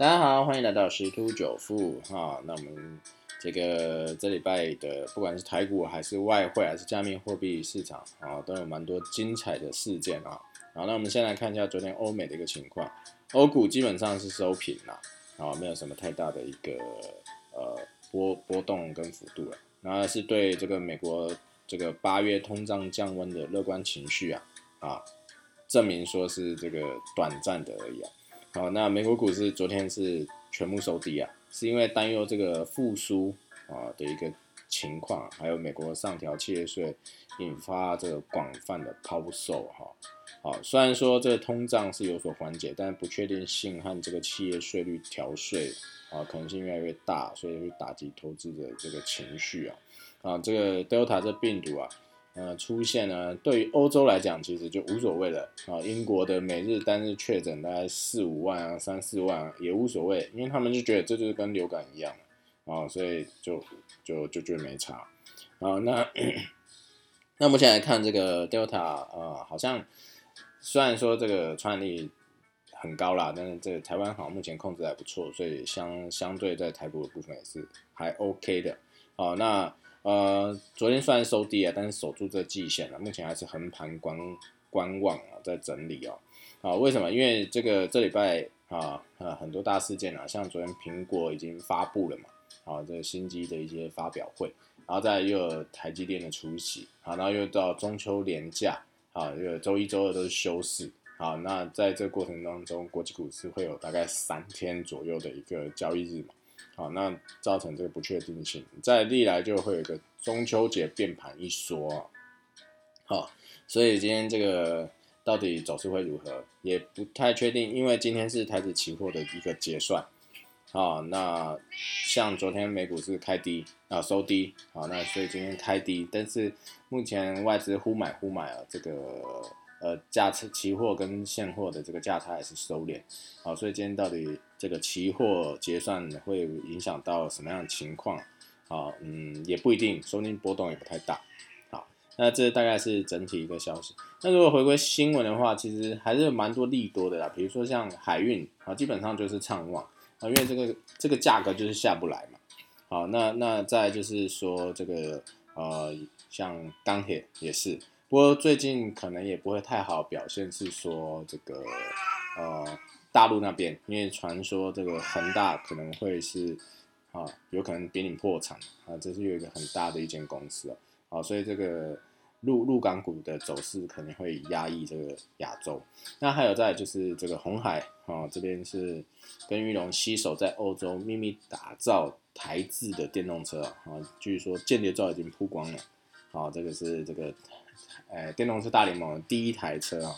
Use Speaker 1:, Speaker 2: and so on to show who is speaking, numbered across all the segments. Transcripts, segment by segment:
Speaker 1: 大家好，欢迎来到十突九富哈。那我们这个这礼拜的，不管是台股还是外汇还是加密货币市场啊，都有蛮多精彩的事件啊。好，那我们先来看一下昨天欧美的一个情况，欧股基本上是收平了，啊，没有什么太大的一个呃波波动跟幅度了。那是对这个美国这个八月通胀降温的乐观情绪啊啊，证明说是这个短暂的而已啊。好，那美国股市昨天是全部收低啊，是因为担忧这个复苏啊的一个情况，还有美国上调企业税，引发这个广泛的抛售哈。好，虽然说这个通胀是有所缓解，但不确定性和这个企业税率调税啊可能性越来越大，所以会打击投资者这个情绪啊。啊，这个 Delta 这病毒啊。呃，出现呢，对于欧洲来讲，其实就无所谓了啊。英国的每日单日确诊大概四五万啊，三四万也无所谓，因为他们就觉得这就是跟流感一样啊，所以就就就觉得没差啊。那那目前来看，这个 Delta 啊，好像虽然说这个传染力很高啦，但是这台湾好像目前控制还不错，所以相相对在台股的部分也是还 OK 的啊。那呃，昨天虽然收低啊，但是守住这季线了，目前还是横盘观观望啊，在整理哦。啊，为什么？因为这个这礼拜啊，呃，很多大事件啊，像昨天苹果已经发布了嘛，啊，这个新机的一些发表会，然后再又有台积电的出席，好，然后又到中秋连假，啊，又周一周二都是休市，好，那在这个过程当中，国际股市会有大概三天左右的一个交易日嘛。好，那造成这个不确定性，在历来就会有一个中秋节变盘一说，好，所以今天这个到底走势会如何，也不太确定，因为今天是台子期货的一个结算，好，那像昨天美股是开低啊收低，好，那所以今天开低，但是目前外资忽买忽买啊，这个。呃，价差期货跟现货的这个价差还是收敛，好，所以今天到底这个期货结算会影响到什么样的情况？啊，嗯，也不一定，说不定波动也不太大。好，那这大概是整体一个消息。那如果回归新闻的话，其实还是蛮多利多的啦，比如说像海运啊，基本上就是畅旺啊，因为这个这个价格就是下不来嘛。好，那那再就是说这个呃，像钢铁也是。不过最近可能也不会太好表现，是说这个呃大陆那边，因为传说这个恒大可能会是啊有可能濒临破产啊，这是有一个很大的一间公司哦，啊，所以这个陆陆港股的走势可能会压抑这个亚洲。那还有在就是这个红海啊这边是跟玉龙携手在欧洲秘密打造台制的电动车啊，据说间谍照已经曝光了，好，这个是这个。哎，电动车大联盟第一台车啊，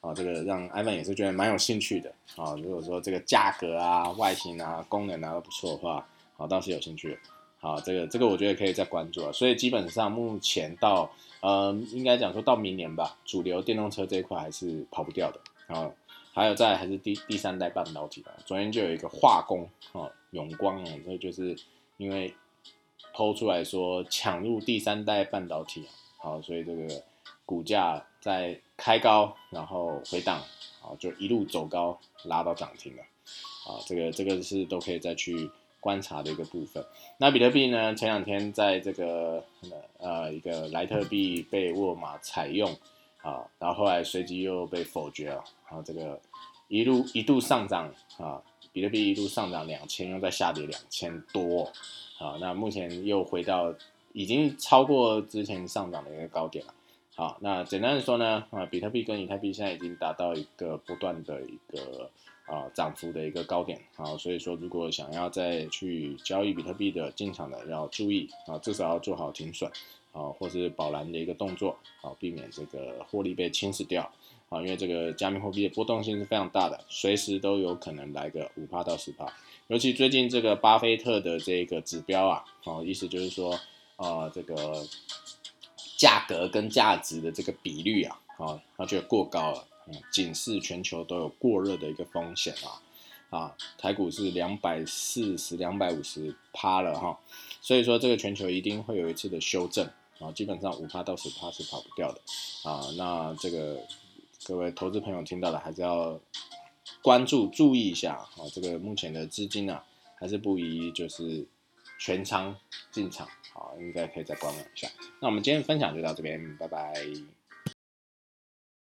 Speaker 1: 啊，这个让 Ivan 也是觉得蛮有兴趣的啊。如果说这个价格啊、外形啊、功能啊都不错的话，好，倒是有兴趣。好，这个这个我觉得可以再关注啊。所以基本上目前到呃，应该讲说到明年吧，主流电动车这一块还是跑不掉的。然后还有在还是第第三代半导体啊，昨天就有一个化工啊，永光啊，这就是因为抛出来说抢入第三代半导体啊，好，所以这个。股价在开高，然后回档，啊，就一路走高，拉到涨停了，啊，这个这个是都可以再去观察的一个部分。那比特币呢？前两天在这个呃一个莱特币被沃尔玛采用，啊，然后后来随即又被否决了，然后这个一路一度上涨，啊，比特币一度上涨两千，又再下跌两千多，啊，那目前又回到已经超过之前上涨的一个高点了。好，那简单的说呢，啊，比特币跟以太币现在已经达到一个不断的一个啊涨幅的一个高点，好，所以说如果想要再去交易比特币的进场的要注意啊，至少要做好停损啊，或是保蓝的一个动作，啊，避免这个获利被侵蚀掉啊，因为这个加密货币的波动性是非常大的，随时都有可能来个五趴到十趴，尤其最近这个巴菲特的这个指标啊，哦，意思就是说啊，这个。价格跟价值的这个比率啊，啊，它就过高了，嗯，警示全球都有过热的一个风险啊，啊，台股是两百四十、两百五十趴了哈，所以说这个全球一定会有一次的修正啊，基本上五趴到十趴是跑不掉的啊，那这个各位投资朋友听到的还是要关注注意一下啊，这个目前的资金啊，还是不宜就是全仓进场，好，应该可以再观望一下。那我们今天分享就到这边，拜拜。